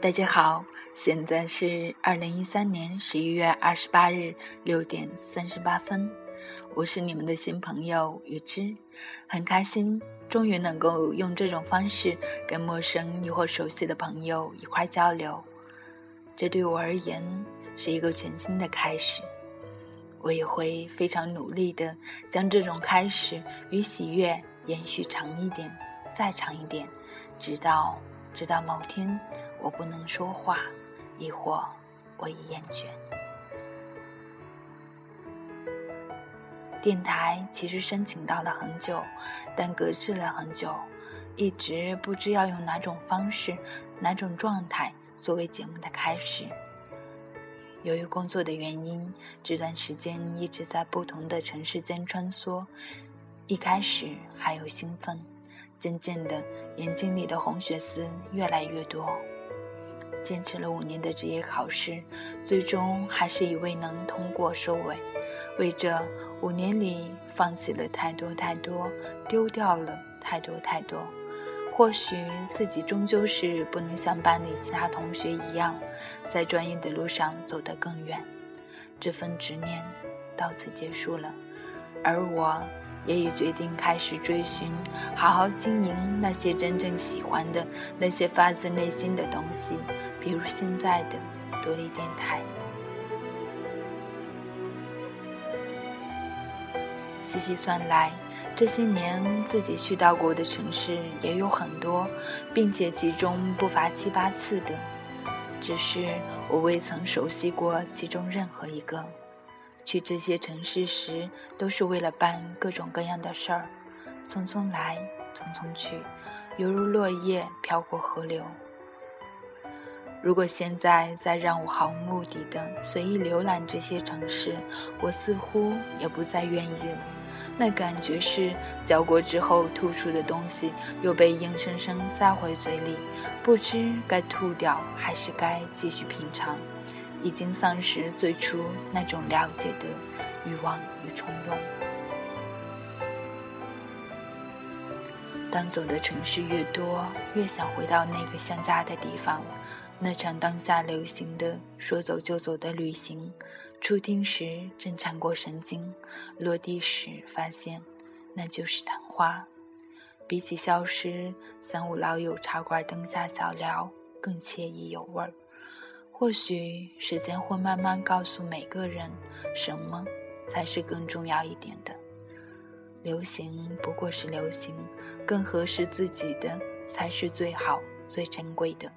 大家好，现在是二零一三年十一月二十八日六点三十八分，我是你们的新朋友雨之，很开心终于能够用这种方式跟陌生亦或熟悉的朋友一块交流，这对我而言是一个全新的开始，我也会非常努力的将这种开始与喜悦延续长一点，再长一点，直到直到某天。我不能说话，亦或我已厌倦。电台其实申请到了很久，但搁置了很久，一直不知要用哪种方式、哪种状态作为节目的开始。由于工作的原因，这段时间一直在不同的城市间穿梭。一开始还有兴奋，渐渐的，眼睛里的红血丝越来越多。坚持了五年的职业考试，最终还是以未能通过收尾。为这五年里，放弃了太多太多，丢掉了太多太多。或许自己终究是不能像班里其他同学一样，在专业的路上走得更远。这份执念到此结束了，而我。也已决定开始追寻，好好经营那些真正喜欢的、那些发自内心的东西，比如现在的独立电台。细细算来，这些年自己去到过的城市也有很多，并且其中不乏七八次的，只是我未曾熟悉过其中任何一个。去这些城市时，都是为了办各种各样的事儿，匆匆来，匆匆去，犹如落叶飘过河流。如果现在再让我毫无目的的随意浏览这些城市，我似乎也不再愿意了。那感觉是嚼过之后吐出的东西又被硬生生塞回嘴里，不知该吐掉还是该继续品尝。已经丧失最初那种了解的欲望与冲动。当走的城市越多，越想回到那个像家的地方。那场当下流行的“说走就走”的旅行，出听时正缠过神经，落地时发现那就是昙花。比起消失，三五老友茶馆灯下小聊更惬意有味儿。或许时间会慢慢告诉每个人，什么才是更重要一点的。流行不过是流行，更合适自己的才是最好、最珍贵的。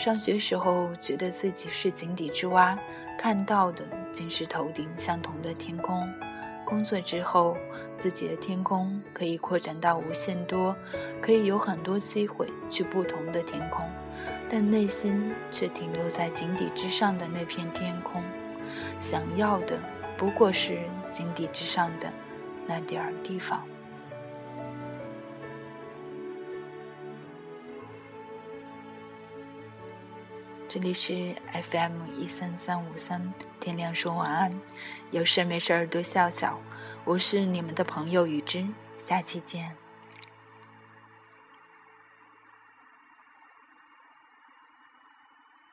上学时候觉得自己是井底之蛙，看到的竟是头顶相同的天空。工作之后，自己的天空可以扩展到无限多，可以有很多机会去不同的天空，但内心却停留在井底之上的那片天空，想要的不过是井底之上的那点儿地方。这里是 FM 一三三五三，天亮说晚安，有事没事儿多笑笑。我是你们的朋友雨之，下期见。